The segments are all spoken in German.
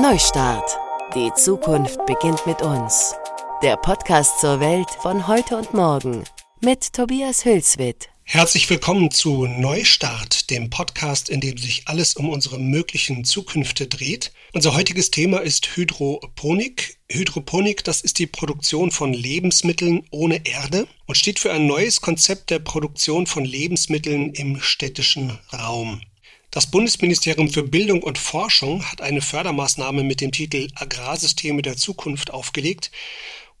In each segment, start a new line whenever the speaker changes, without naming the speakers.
Neustart. Die Zukunft beginnt mit uns. Der Podcast zur Welt von heute und morgen mit Tobias Hülswit.
Herzlich willkommen zu Neustart, dem Podcast, in dem sich alles um unsere möglichen Zukünfte dreht. Unser heutiges Thema ist Hydroponik. Hydroponik, das ist die Produktion von Lebensmitteln ohne Erde und steht für ein neues Konzept der Produktion von Lebensmitteln im städtischen Raum. Das Bundesministerium für Bildung und Forschung hat eine Fördermaßnahme mit dem Titel Agrarsysteme der Zukunft aufgelegt.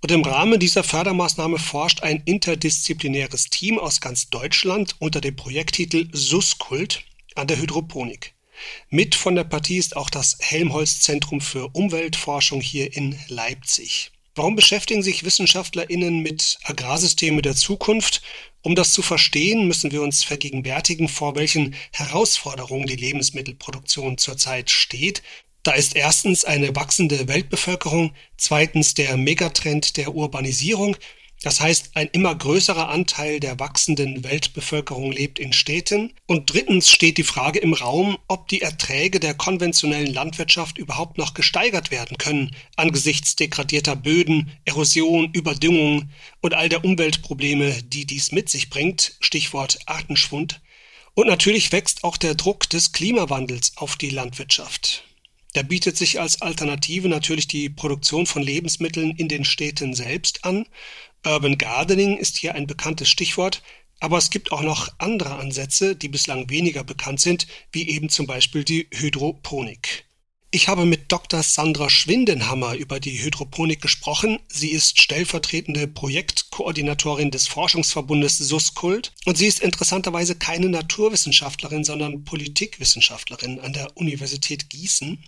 Und im Rahmen dieser Fördermaßnahme forscht ein interdisziplinäres Team aus ganz Deutschland unter dem Projekttitel SUSKULT an der Hydroponik. Mit von der Partie ist auch das Helmholtz Zentrum für Umweltforschung hier in Leipzig. Warum beschäftigen sich WissenschaftlerInnen mit Agrarsystemen der Zukunft? Um das zu verstehen, müssen wir uns vergegenwärtigen, vor welchen Herausforderungen die Lebensmittelproduktion zurzeit steht. Da ist erstens eine wachsende Weltbevölkerung, zweitens der Megatrend der Urbanisierung das heißt, ein immer größerer Anteil der wachsenden Weltbevölkerung lebt in Städten. Und drittens steht die Frage im Raum, ob die Erträge der konventionellen Landwirtschaft überhaupt noch gesteigert werden können angesichts degradierter Böden, Erosion, Überdüngung und all der Umweltprobleme, die dies mit sich bringt. Stichwort Artenschwund. Und natürlich wächst auch der Druck des Klimawandels auf die Landwirtschaft. Da bietet sich als Alternative natürlich die Produktion von Lebensmitteln in den Städten selbst an. Urban Gardening ist hier ein bekanntes Stichwort, aber es gibt auch noch andere Ansätze, die bislang weniger bekannt sind, wie eben zum Beispiel die Hydroponik. Ich habe mit Dr. Sandra Schwindenhammer über die Hydroponik gesprochen. Sie ist stellvertretende Projektkoordinatorin des Forschungsverbundes SUSKULT und sie ist interessanterweise keine Naturwissenschaftlerin, sondern Politikwissenschaftlerin an der Universität Gießen.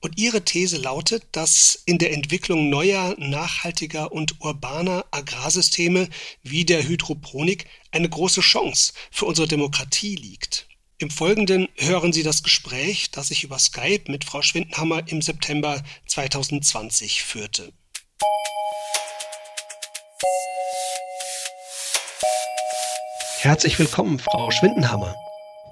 Und ihre These lautet, dass in der Entwicklung neuer, nachhaltiger und urbaner Agrarsysteme wie der Hydroponik eine große Chance für unsere Demokratie liegt. Im Folgenden hören Sie das Gespräch, das ich über Skype mit Frau Schwindenhammer im September 2020 führte. Herzlich willkommen, Frau Schwindenhammer.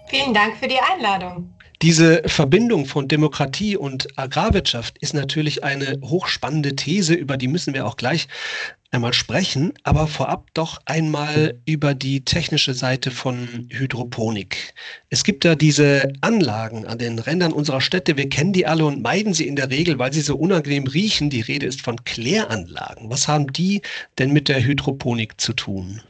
Vielen Dank für die Einladung.
Diese Verbindung von Demokratie und Agrarwirtschaft ist natürlich eine hochspannende These, über die müssen wir auch gleich einmal sprechen, aber vorab doch einmal über die technische Seite von Hydroponik. Es gibt da diese Anlagen an den Rändern unserer Städte, wir kennen die alle und meiden sie in der Regel, weil sie so unangenehm riechen. Die Rede ist von Kläranlagen. Was haben die denn mit der Hydroponik zu tun?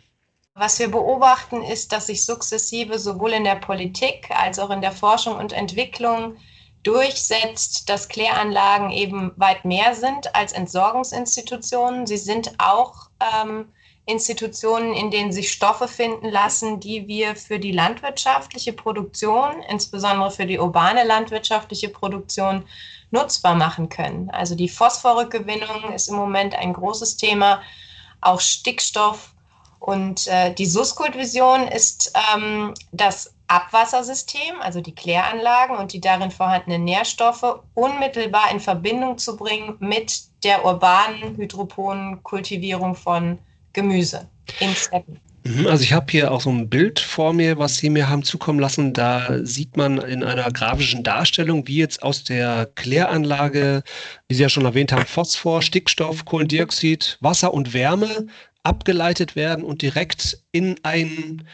Was wir beobachten, ist, dass sich sukzessive sowohl in der Politik als auch in der Forschung und Entwicklung durchsetzt, dass Kläranlagen eben weit mehr sind als Entsorgungsinstitutionen. Sie sind auch ähm, Institutionen, in denen sich Stoffe finden lassen, die wir für die landwirtschaftliche Produktion, insbesondere für die urbane landwirtschaftliche Produktion, nutzbar machen können. Also die Phosphorrückgewinnung ist im Moment ein großes Thema, auch Stickstoff. Und äh, die Suskult-Vision ist ähm, das Abwassersystem, also die Kläranlagen und die darin vorhandenen Nährstoffe, unmittelbar in Verbindung zu bringen mit der urbanen Hydroponenkultivierung von Gemüse in Städten.
Mhm, also ich habe hier auch so ein Bild vor mir, was Sie mir haben zukommen lassen. Da sieht man in einer grafischen Darstellung, wie jetzt aus der Kläranlage, wie Sie ja schon erwähnt haben, Phosphor, Stickstoff, Kohlendioxid, Wasser und Wärme abgeleitet werden und direkt in ein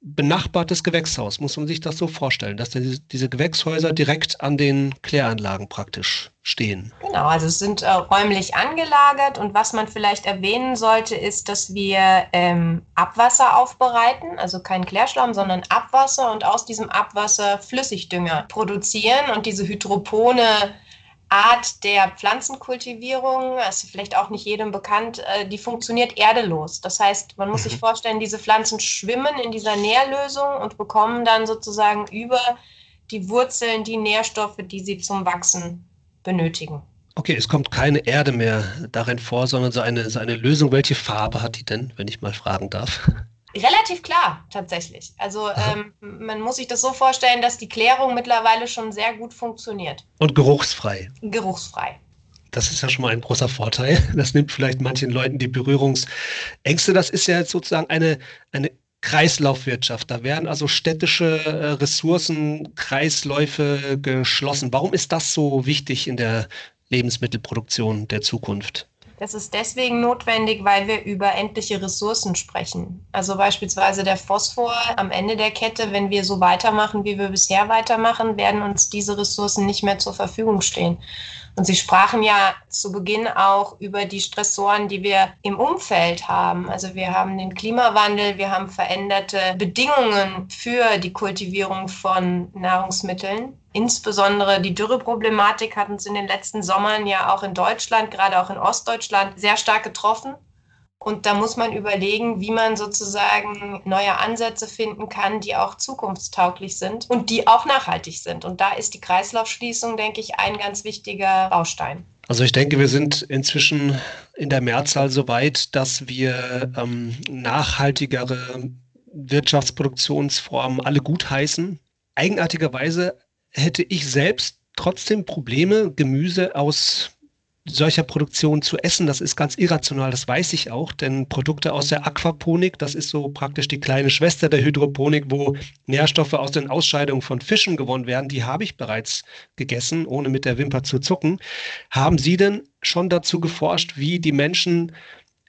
benachbartes Gewächshaus. Muss man sich das so vorstellen, dass diese Gewächshäuser direkt an den Kläranlagen praktisch stehen?
Genau, also sind äh, räumlich angelagert und was man vielleicht erwähnen sollte, ist, dass wir ähm, Abwasser aufbereiten, also kein Klärschlamm, sondern Abwasser und aus diesem Abwasser Flüssigdünger produzieren und diese Hydropone Art der Pflanzenkultivierung, das ist vielleicht auch nicht jedem bekannt, äh, die funktioniert erdelos. Das heißt, man muss sich mhm. vorstellen, diese Pflanzen schwimmen in dieser Nährlösung und bekommen dann sozusagen über die Wurzeln die Nährstoffe, die sie zum Wachsen benötigen.
Okay, es kommt keine Erde mehr darin vor, sondern so eine, so eine Lösung. Welche Farbe hat die denn, wenn ich mal fragen darf?
Relativ klar, tatsächlich. Also ähm, man muss sich das so vorstellen, dass die Klärung mittlerweile schon sehr gut funktioniert.
Und geruchsfrei.
Geruchsfrei.
Das ist ja schon mal ein großer Vorteil. Das nimmt vielleicht manchen Leuten die Berührungsängste. Das ist ja sozusagen eine, eine Kreislaufwirtschaft. Da werden also städtische äh, Ressourcen, Kreisläufe geschlossen. Warum ist das so wichtig in der Lebensmittelproduktion der Zukunft?
Das ist deswegen notwendig, weil wir über endliche Ressourcen sprechen. Also beispielsweise der Phosphor am Ende der Kette, wenn wir so weitermachen, wie wir bisher weitermachen, werden uns diese Ressourcen nicht mehr zur Verfügung stehen. Und Sie sprachen ja zu Beginn auch über die Stressoren, die wir im Umfeld haben. Also wir haben den Klimawandel, wir haben veränderte Bedingungen für die Kultivierung von Nahrungsmitteln. Insbesondere die Dürreproblematik hat uns in den letzten Sommern ja auch in Deutschland, gerade auch in Ostdeutschland, sehr stark getroffen. Und da muss man überlegen, wie man sozusagen neue Ansätze finden kann, die auch zukunftstauglich sind und die auch nachhaltig sind. Und da ist die Kreislaufschließung, denke ich, ein ganz wichtiger Baustein.
Also ich denke, wir sind inzwischen in der Mehrzahl so weit, dass wir ähm, nachhaltigere Wirtschaftsproduktionsformen alle gutheißen. Eigenartigerweise hätte ich selbst trotzdem Probleme, Gemüse aus solcher Produktion zu essen, das ist ganz irrational, das weiß ich auch, denn Produkte aus der Aquaponik, das ist so praktisch die kleine Schwester der Hydroponik, wo Nährstoffe aus den Ausscheidungen von Fischen gewonnen werden, die habe ich bereits gegessen, ohne mit der Wimper zu zucken. Haben Sie denn schon dazu geforscht, wie die Menschen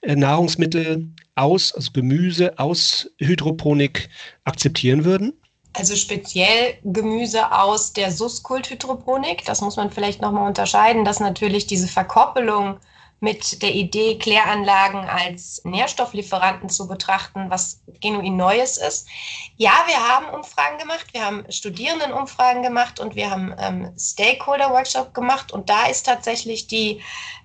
äh, Nahrungsmittel aus, also Gemüse aus Hydroponik akzeptieren würden?
Also speziell Gemüse aus der Suskult-Hydroponik. Das muss man vielleicht nochmal unterscheiden, dass natürlich diese Verkoppelung mit der Idee, Kläranlagen als Nährstofflieferanten zu betrachten, was genuin Neues ist. Ja, wir haben Umfragen gemacht, wir haben Studierendenumfragen gemacht und wir haben ähm, Stakeholder-Workshop gemacht und da ist tatsächlich die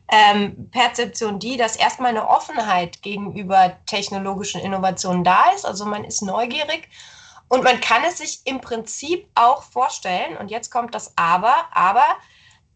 ähm, Perzeption die, dass erstmal eine Offenheit gegenüber technologischen Innovationen da ist. Also man ist neugierig und man kann es sich im Prinzip auch vorstellen, und jetzt kommt das Aber, aber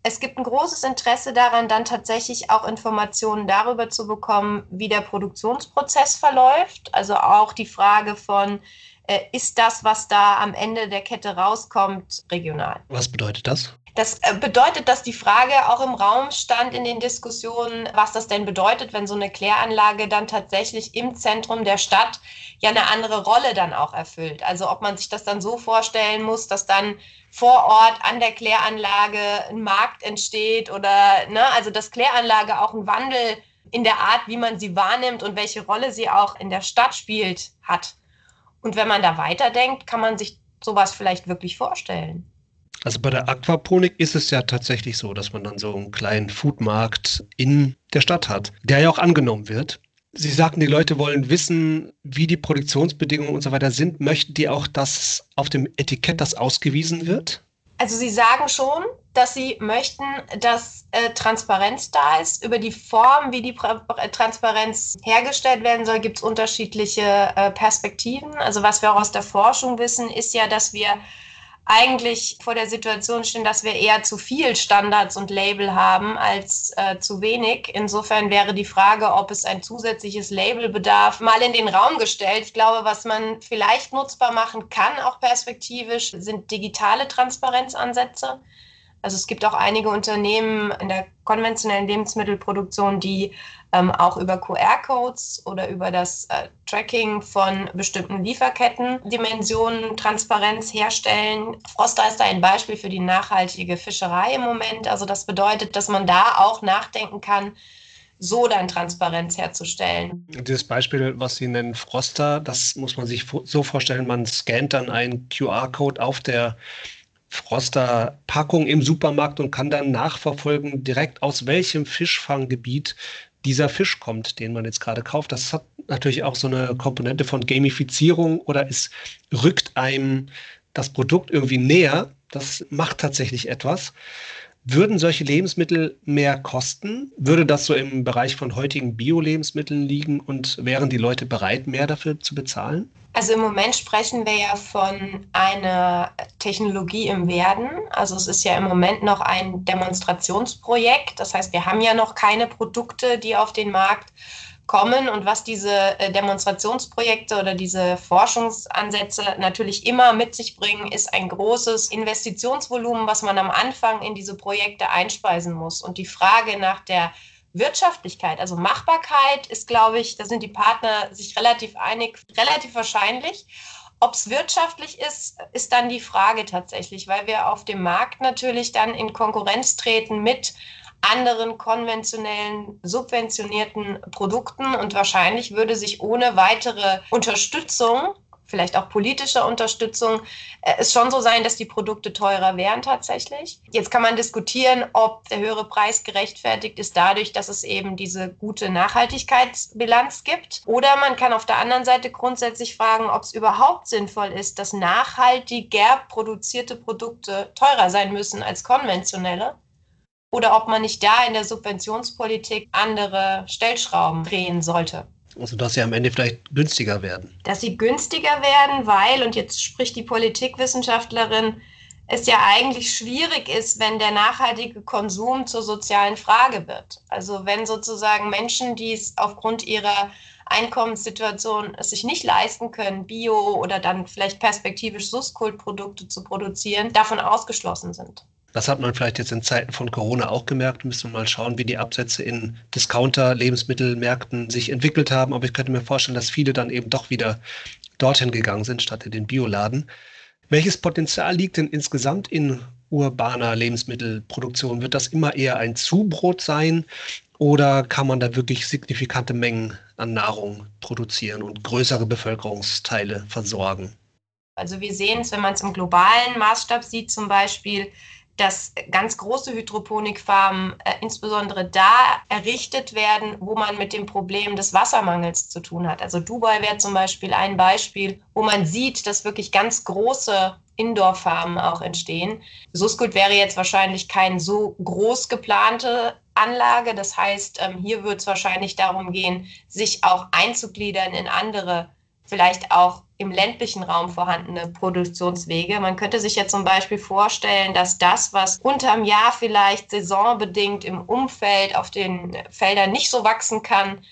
es gibt ein großes Interesse daran, dann tatsächlich auch Informationen darüber zu bekommen, wie der Produktionsprozess verläuft. Also auch die Frage von, äh, ist das, was da am Ende der Kette rauskommt, regional?
Was bedeutet das?
Das äh, bedeutet, dass die Frage auch im Raum stand in den Diskussionen, was das denn bedeutet, wenn so eine Kläranlage dann tatsächlich im Zentrum der Stadt ja eine andere Rolle dann auch erfüllt. Also ob man sich das dann so vorstellen muss, dass dann vor Ort an der Kläranlage ein Markt entsteht oder, ne, also dass Kläranlage auch einen Wandel in der Art, wie man sie wahrnimmt und welche Rolle sie auch in der Stadt spielt, hat. Und wenn man da weiterdenkt, kann man sich sowas vielleicht wirklich vorstellen.
Also bei der Aquaponik ist es ja tatsächlich so, dass man dann so einen kleinen Foodmarkt in der Stadt hat, der ja auch angenommen wird. Sie sagten, die Leute wollen wissen, wie die Produktionsbedingungen und so weiter sind. Möchten die auch, dass auf dem Etikett das ausgewiesen wird?
Also Sie sagen schon, dass Sie möchten, dass äh, Transparenz da ist. Über die Form, wie die pra Transparenz hergestellt werden soll, gibt es unterschiedliche äh, Perspektiven. Also was wir auch aus der Forschung wissen, ist ja, dass wir eigentlich vor der Situation stehen, dass wir eher zu viel Standards und Label haben als äh, zu wenig. Insofern wäre die Frage, ob es ein zusätzliches Label bedarf, mal in den Raum gestellt. Ich glaube, was man vielleicht nutzbar machen kann, auch perspektivisch, sind digitale Transparenzansätze. Also es gibt auch einige Unternehmen in der konventionellen Lebensmittelproduktion, die ähm, auch über QR-Codes oder über das äh, Tracking von bestimmten Lieferketten-Dimensionen Transparenz herstellen. Froster ist da ein Beispiel für die nachhaltige Fischerei im Moment. Also das bedeutet, dass man da auch nachdenken kann, so dann Transparenz herzustellen.
Dieses Beispiel, was Sie nennen, Froster, das muss man sich so vorstellen, man scannt dann einen QR-Code auf der Froster-Packung im Supermarkt und kann dann nachverfolgen, direkt aus welchem Fischfanggebiet dieser Fisch kommt, den man jetzt gerade kauft. Das hat natürlich auch so eine Komponente von Gamifizierung oder es rückt einem das Produkt irgendwie näher. Das macht tatsächlich etwas. Würden solche Lebensmittel mehr kosten? Würde das so im Bereich von heutigen Bio-Lebensmitteln liegen und wären die Leute bereit, mehr dafür zu bezahlen?
Also im Moment sprechen wir ja von einer Technologie im Werden. Also es ist ja im Moment noch ein Demonstrationsprojekt. Das heißt, wir haben ja noch keine Produkte, die auf den Markt kommen und was diese äh, Demonstrationsprojekte oder diese Forschungsansätze natürlich immer mit sich bringen, ist ein großes Investitionsvolumen, was man am Anfang in diese Projekte einspeisen muss. Und die Frage nach der Wirtschaftlichkeit, also Machbarkeit ist, glaube ich, da sind die Partner sich relativ einig, relativ wahrscheinlich. Ob es wirtschaftlich ist, ist dann die Frage tatsächlich, weil wir auf dem Markt natürlich dann in Konkurrenz treten mit anderen konventionellen subventionierten Produkten und wahrscheinlich würde sich ohne weitere Unterstützung vielleicht auch politischer Unterstützung, äh, es schon so sein, dass die Produkte teurer wären tatsächlich. Jetzt kann man diskutieren, ob der höhere Preis gerechtfertigt ist dadurch, dass es eben diese gute Nachhaltigkeitsbilanz gibt. Oder man kann auf der anderen Seite grundsätzlich fragen, ob es überhaupt sinnvoll ist, dass nachhaltiger produzierte Produkte teurer sein müssen als konventionelle. Oder ob man nicht da in der Subventionspolitik andere Stellschrauben drehen sollte.
Also dass sie am Ende vielleicht günstiger werden.
Dass sie günstiger werden, weil, und jetzt spricht die Politikwissenschaftlerin, es ja eigentlich schwierig ist, wenn der nachhaltige Konsum zur sozialen Frage wird. Also wenn sozusagen Menschen, die es aufgrund ihrer Einkommenssituation es sich nicht leisten können, Bio oder dann vielleicht perspektivisch Suskultprodukte zu produzieren, davon ausgeschlossen sind.
Das hat man vielleicht jetzt in Zeiten von Corona auch gemerkt. Müssen wir mal schauen, wie die Absätze in Discounter, Lebensmittelmärkten sich entwickelt haben. Aber ich könnte mir vorstellen, dass viele dann eben doch wieder dorthin gegangen sind, statt in den Bioladen. Welches Potenzial liegt denn insgesamt in urbaner Lebensmittelproduktion? Wird das immer eher ein Zubrot sein oder kann man da wirklich signifikante Mengen an Nahrung produzieren und größere Bevölkerungsteile versorgen?
Also wir sehen es, wenn man es im globalen Maßstab sieht, zum Beispiel, dass ganz große Hydroponikfarmen äh, insbesondere da errichtet werden, wo man mit dem Problem des Wassermangels zu tun hat. Also Dubai wäre zum Beispiel ein Beispiel, wo man sieht, dass wirklich ganz große Indoor-Farmen auch entstehen. Suskult wäre jetzt wahrscheinlich keine so groß geplante Anlage. Das heißt, ähm, hier wird es wahrscheinlich darum gehen, sich auch einzugliedern in andere vielleicht auch im ländlichen Raum vorhandene Produktionswege. Man könnte sich ja zum Beispiel vorstellen, dass das, was unterm Jahr vielleicht saisonbedingt im Umfeld auf den Feldern nicht so wachsen kann,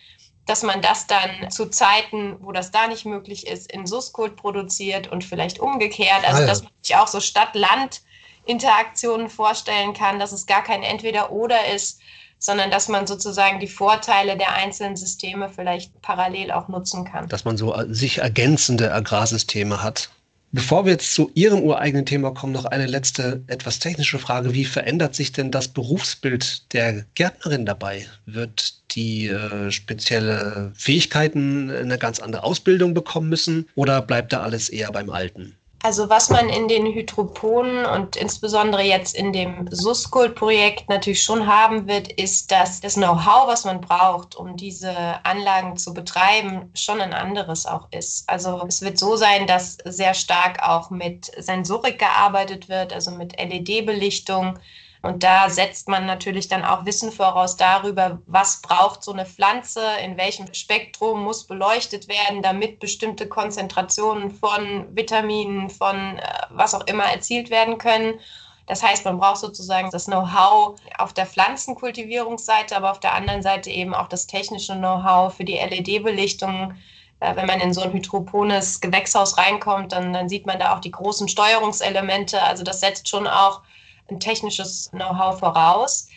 dass man das dann zu Zeiten, wo das da nicht möglich ist, in Suskult produziert und vielleicht umgekehrt. Also, ah dass man sich auch so Stadt-Land-Interaktionen vorstellen kann, dass es gar kein Entweder-Oder ist, sondern dass man sozusagen die Vorteile der einzelnen Systeme vielleicht parallel auch nutzen kann.
Dass man so äh, sich ergänzende Agrarsysteme hat. Bevor wir jetzt zu Ihrem ureigenen Thema kommen, noch eine letzte, etwas technische Frage. Wie verändert sich denn das Berufsbild der Gärtnerin dabei? Wird die äh, spezielle Fähigkeiten eine ganz andere Ausbildung bekommen müssen oder bleibt da alles eher beim Alten?
Also was man in den Hydroponen und insbesondere jetzt in dem Suskult-Projekt natürlich schon haben wird, ist, dass das Know-how, was man braucht, um diese Anlagen zu betreiben, schon ein anderes auch ist. Also es wird so sein, dass sehr stark auch mit Sensorik gearbeitet wird, also mit LED-Belichtung und da setzt man natürlich dann auch Wissen voraus darüber, was braucht so eine Pflanze, in welchem Spektrum muss beleuchtet werden, damit bestimmte Konzentrationen von Vitaminen, von äh, was auch immer erzielt werden können. Das heißt, man braucht sozusagen das Know-how auf der Pflanzenkultivierungsseite, aber auf der anderen Seite eben auch das technische Know-how für die LED-Belichtung. Äh, wenn man in so ein hydropones Gewächshaus reinkommt, dann, dann sieht man da auch die großen Steuerungselemente. Also das setzt schon auch ein technisches Know-how voraus.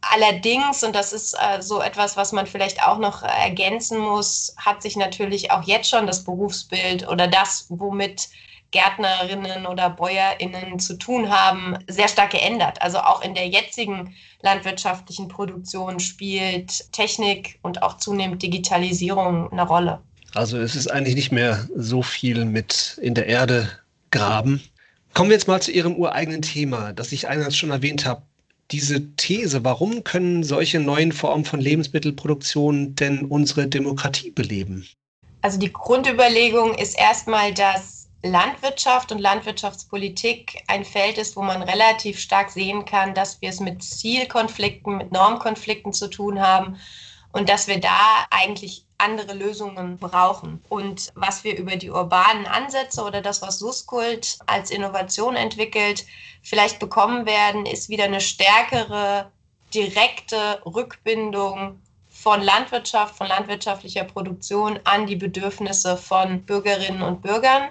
Allerdings, und das ist äh, so etwas, was man vielleicht auch noch ergänzen muss, hat sich natürlich auch jetzt schon das Berufsbild oder das, womit Gärtnerinnen oder Bäuerinnen zu tun haben, sehr stark geändert. Also auch in der jetzigen landwirtschaftlichen Produktion spielt Technik und auch zunehmend Digitalisierung eine Rolle.
Also es ist eigentlich nicht mehr so viel mit in der Erde graben, Kommen wir jetzt mal zu Ihrem ureigenen Thema, das ich eingangs schon erwähnt habe. Diese These, warum können solche neuen Formen von Lebensmittelproduktion denn unsere Demokratie beleben?
Also die Grundüberlegung ist erstmal, dass Landwirtschaft und Landwirtschaftspolitik ein Feld ist, wo man relativ stark sehen kann, dass wir es mit Zielkonflikten, mit Normkonflikten zu tun haben und dass wir da eigentlich andere Lösungen brauchen. Und was wir über die urbanen Ansätze oder das, was Suskult als Innovation entwickelt, vielleicht bekommen werden, ist wieder eine stärkere direkte Rückbindung von Landwirtschaft, von landwirtschaftlicher Produktion an die Bedürfnisse von Bürgerinnen und Bürgern.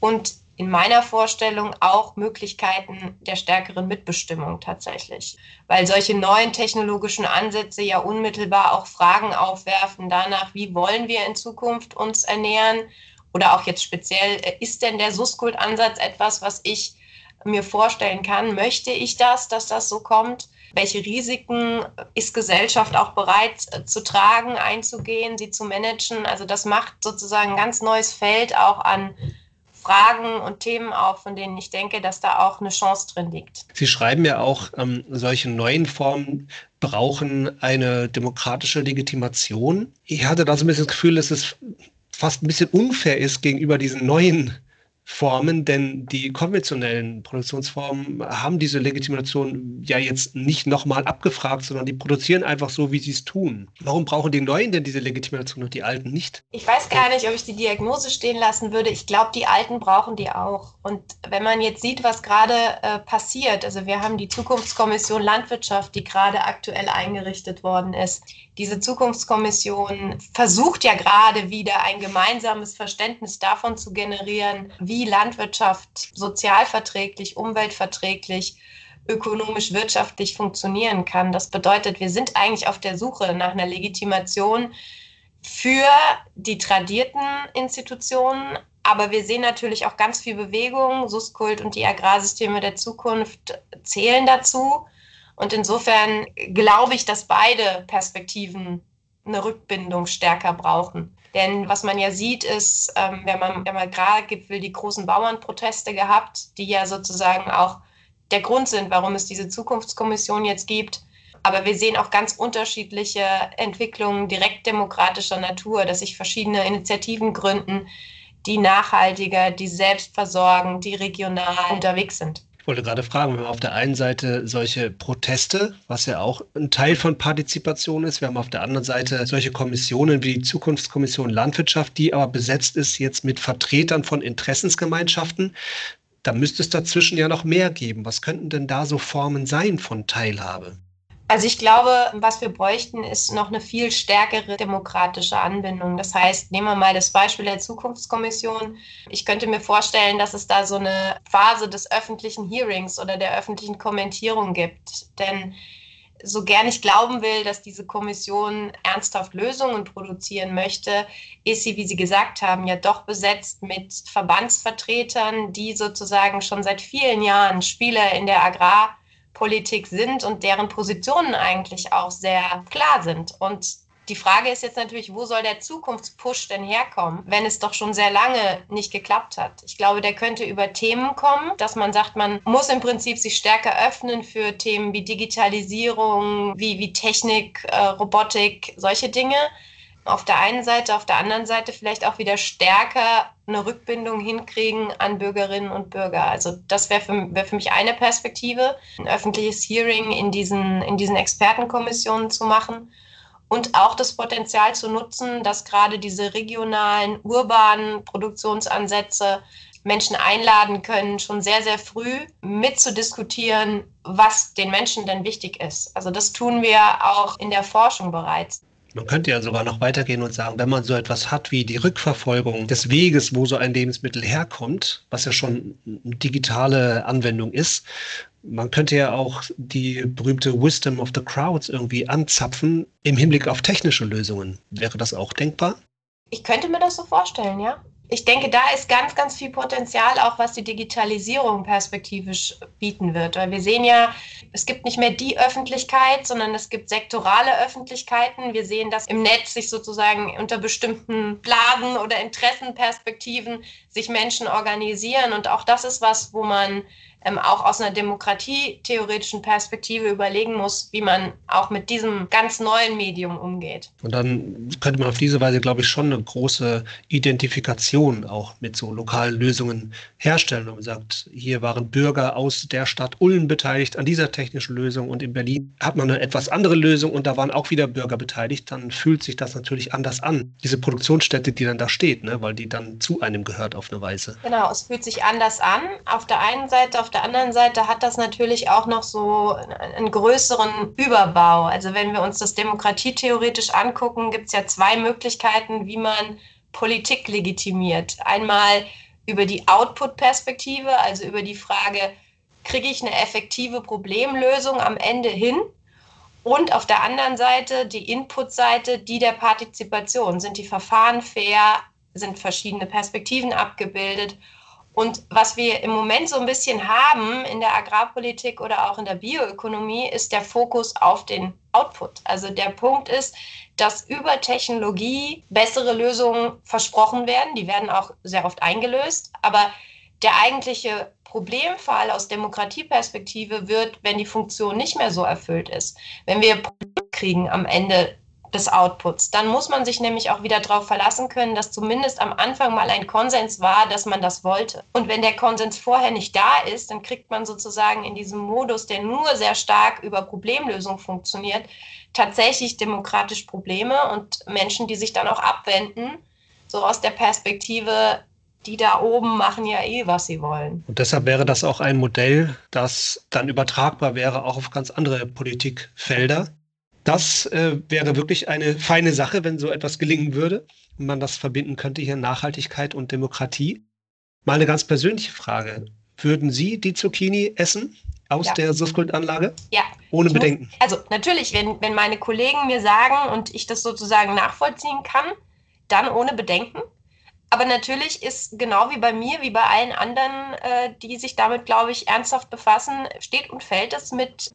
Und in meiner Vorstellung auch Möglichkeiten der stärkeren Mitbestimmung tatsächlich, weil solche neuen technologischen Ansätze ja unmittelbar auch Fragen aufwerfen danach, wie wollen wir in Zukunft uns ernähren oder auch jetzt speziell, äh, ist denn der Suskult-Ansatz etwas, was ich mir vorstellen kann? Möchte ich das, dass das so kommt? Welche Risiken ist Gesellschaft auch bereit äh, zu tragen, einzugehen, sie zu managen? Also das macht sozusagen ein ganz neues Feld auch an Fragen und Themen auf, von denen ich denke, dass da auch eine Chance drin liegt.
Sie schreiben ja auch, ähm, solche neuen Formen brauchen eine demokratische Legitimation. Ich hatte da so ein bisschen das Gefühl, dass es fast ein bisschen unfair ist gegenüber diesen neuen Formen, denn die konventionellen Produktionsformen haben diese Legitimation ja jetzt nicht nochmal abgefragt, sondern die produzieren einfach so, wie sie es tun. Warum brauchen die Neuen denn diese Legitimation und die Alten nicht?
Ich weiß gar nicht, ob ich die Diagnose stehen lassen würde. Ich glaube, die Alten brauchen die auch. Und wenn man jetzt sieht, was gerade äh, passiert, also wir haben die Zukunftskommission Landwirtschaft, die gerade aktuell eingerichtet worden ist. Diese Zukunftskommission versucht ja gerade wieder ein gemeinsames Verständnis davon zu generieren, wie Landwirtschaft sozialverträglich, umweltverträglich, ökonomisch, wirtschaftlich funktionieren kann. Das bedeutet, wir sind eigentlich auf der Suche nach einer Legitimation für die tradierten Institutionen, aber wir sehen natürlich auch ganz viel Bewegung. Suskult und die Agrarsysteme der Zukunft zählen dazu. Und insofern glaube ich, dass beide Perspektiven eine Rückbindung stärker brauchen. Denn was man ja sieht, ist, ähm, wir haben am Agrargipfel die großen Bauernproteste gehabt, die ja sozusagen auch der Grund sind, warum es diese Zukunftskommission jetzt gibt. Aber wir sehen auch ganz unterschiedliche Entwicklungen direktdemokratischer Natur, dass sich verschiedene Initiativen gründen, die nachhaltiger, die selbstversorgend, die regional unterwegs sind.
Ich wollte gerade fragen, wir haben auf der einen Seite solche Proteste, was ja auch ein Teil von Partizipation ist. Wir haben auf der anderen Seite solche Kommissionen wie die Zukunftskommission Landwirtschaft, die aber besetzt ist jetzt mit Vertretern von Interessensgemeinschaften. Da müsste es dazwischen ja noch mehr geben. Was könnten denn da so Formen sein von Teilhabe?
Also ich glaube, was wir bräuchten, ist noch eine viel stärkere demokratische Anbindung. Das heißt, nehmen wir mal das Beispiel der Zukunftskommission. Ich könnte mir vorstellen, dass es da so eine Phase des öffentlichen Hearings oder der öffentlichen Kommentierung gibt. Denn so gern ich glauben will, dass diese Kommission ernsthaft Lösungen produzieren möchte, ist sie, wie Sie gesagt haben, ja doch besetzt mit Verbandsvertretern, die sozusagen schon seit vielen Jahren Spieler in der Agrar- Politik sind und deren Positionen eigentlich auch sehr klar sind. Und die Frage ist jetzt natürlich, wo soll der Zukunftspush denn herkommen, wenn es doch schon sehr lange nicht geklappt hat? Ich glaube, der könnte über Themen kommen, dass man sagt, man muss im Prinzip sich stärker öffnen für Themen wie Digitalisierung, wie, wie Technik, äh, Robotik, solche Dinge auf der einen Seite, auf der anderen Seite vielleicht auch wieder stärker eine Rückbindung hinkriegen an Bürgerinnen und Bürger. Also das wäre für, wär für mich eine Perspektive, ein öffentliches Hearing in diesen, in diesen Expertenkommissionen zu machen und auch das Potenzial zu nutzen, dass gerade diese regionalen, urbanen Produktionsansätze Menschen einladen können, schon sehr, sehr früh mitzudiskutieren, was den Menschen denn wichtig ist. Also das tun wir auch in der Forschung bereits.
Man könnte ja sogar noch weitergehen und sagen, wenn man so etwas hat wie die Rückverfolgung des Weges, wo so ein Lebensmittel herkommt, was ja schon eine digitale Anwendung ist, man könnte ja auch die berühmte Wisdom of the Crowds irgendwie anzapfen im Hinblick auf technische Lösungen. Wäre das auch denkbar?
Ich könnte mir das so vorstellen, ja ich denke, da ist ganz, ganz viel Potenzial, auch was die Digitalisierung perspektivisch bieten wird. Weil wir sehen ja, es gibt nicht mehr die Öffentlichkeit, sondern es gibt sektorale Öffentlichkeiten. Wir sehen, dass im Netz sich sozusagen unter bestimmten Blasen oder Interessenperspektiven sich Menschen organisieren. Und auch das ist was, wo man ähm, auch aus einer demokratietheoretischen Perspektive überlegen muss, wie man auch mit diesem ganz neuen Medium umgeht.
Und dann könnte man auf diese Weise, glaube ich, schon eine große Identifikation auch mit so lokalen Lösungen herstellen. Und man sagt, hier waren Bürger aus der Stadt Ulm beteiligt an dieser technischen Lösung und in Berlin hat man eine etwas andere Lösung und da waren auch wieder Bürger beteiligt. Dann fühlt sich das natürlich anders an. Diese Produktionsstätte, die dann da steht, ne? weil die dann zu einem gehört auf eine Weise.
Genau, es fühlt sich anders an. Auf der einen Seite, auf der anderen Seite hat das natürlich auch noch so einen größeren Überbau. Also wenn wir uns das demokratietheoretisch angucken, gibt es ja zwei Möglichkeiten, wie man Politik legitimiert. Einmal über die Output-Perspektive, also über die Frage, kriege ich eine effektive Problemlösung am Ende hin? Und auf der anderen Seite die Input-Seite, die der Partizipation. Sind die Verfahren fair? Sind verschiedene Perspektiven abgebildet? Und was wir im Moment so ein bisschen haben in der Agrarpolitik oder auch in der Bioökonomie, ist der Fokus auf den Output. Also der Punkt ist, dass über Technologie bessere Lösungen versprochen werden. Die werden auch sehr oft eingelöst. Aber der eigentliche Problemfall aus Demokratieperspektive wird, wenn die Funktion nicht mehr so erfüllt ist. Wenn wir kriegen am Ende des Outputs, dann muss man sich nämlich auch wieder darauf verlassen können, dass zumindest am Anfang mal ein Konsens war, dass man das wollte. Und wenn der Konsens vorher nicht da ist, dann kriegt man sozusagen in diesem Modus, der nur sehr stark über Problemlösung funktioniert, tatsächlich demokratisch Probleme und Menschen, die sich dann auch abwenden, so aus der Perspektive, die da oben machen ja eh, was sie wollen.
Und deshalb wäre das auch ein Modell, das dann übertragbar wäre, auch auf ganz andere Politikfelder. Das äh, wäre wirklich eine feine Sache, wenn so etwas gelingen würde und man das verbinden könnte hier Nachhaltigkeit und Demokratie. Mal eine ganz persönliche Frage. Würden Sie die Zucchini essen aus ja. der Suskult-Anlage?
Ja.
Ohne Bedenken?
Muss, also natürlich, wenn, wenn meine Kollegen mir sagen und ich das sozusagen nachvollziehen kann, dann ohne Bedenken. Aber natürlich ist genau wie bei mir, wie bei allen anderen, äh, die sich damit, glaube ich, ernsthaft befassen, steht und fällt es mit,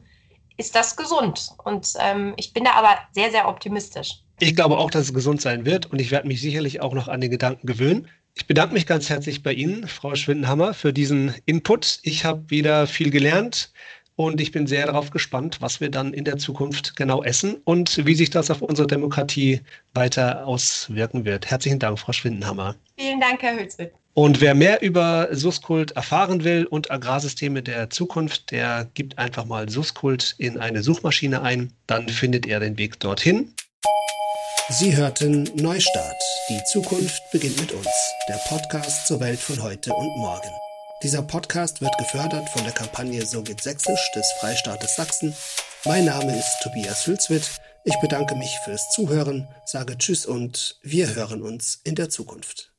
ist das gesund? Und ähm, ich bin da aber sehr, sehr optimistisch.
Ich glaube auch, dass es gesund sein wird und ich werde mich sicherlich auch noch an den Gedanken gewöhnen. Ich bedanke mich ganz herzlich bei Ihnen, Frau Schwindenhammer, für diesen Input. Ich habe wieder viel gelernt. Und ich bin sehr darauf gespannt, was wir dann in der Zukunft genau essen und wie sich das auf unsere Demokratie weiter auswirken wird. Herzlichen Dank, Frau Schwindenhammer.
Vielen Dank, Herr Hülswig.
Und wer mehr über Suskult erfahren will und Agrarsysteme der Zukunft, der gibt einfach mal Suskult in eine Suchmaschine ein. Dann findet er den Weg dorthin. Sie hörten Neustart. Die Zukunft beginnt mit uns. Der Podcast zur Welt von heute und morgen. Dieser Podcast wird gefördert von der Kampagne So geht Sächsisch des Freistaates Sachsen. Mein Name ist Tobias Hülswit. Ich bedanke mich fürs Zuhören, sage Tschüss und wir hören uns in der Zukunft.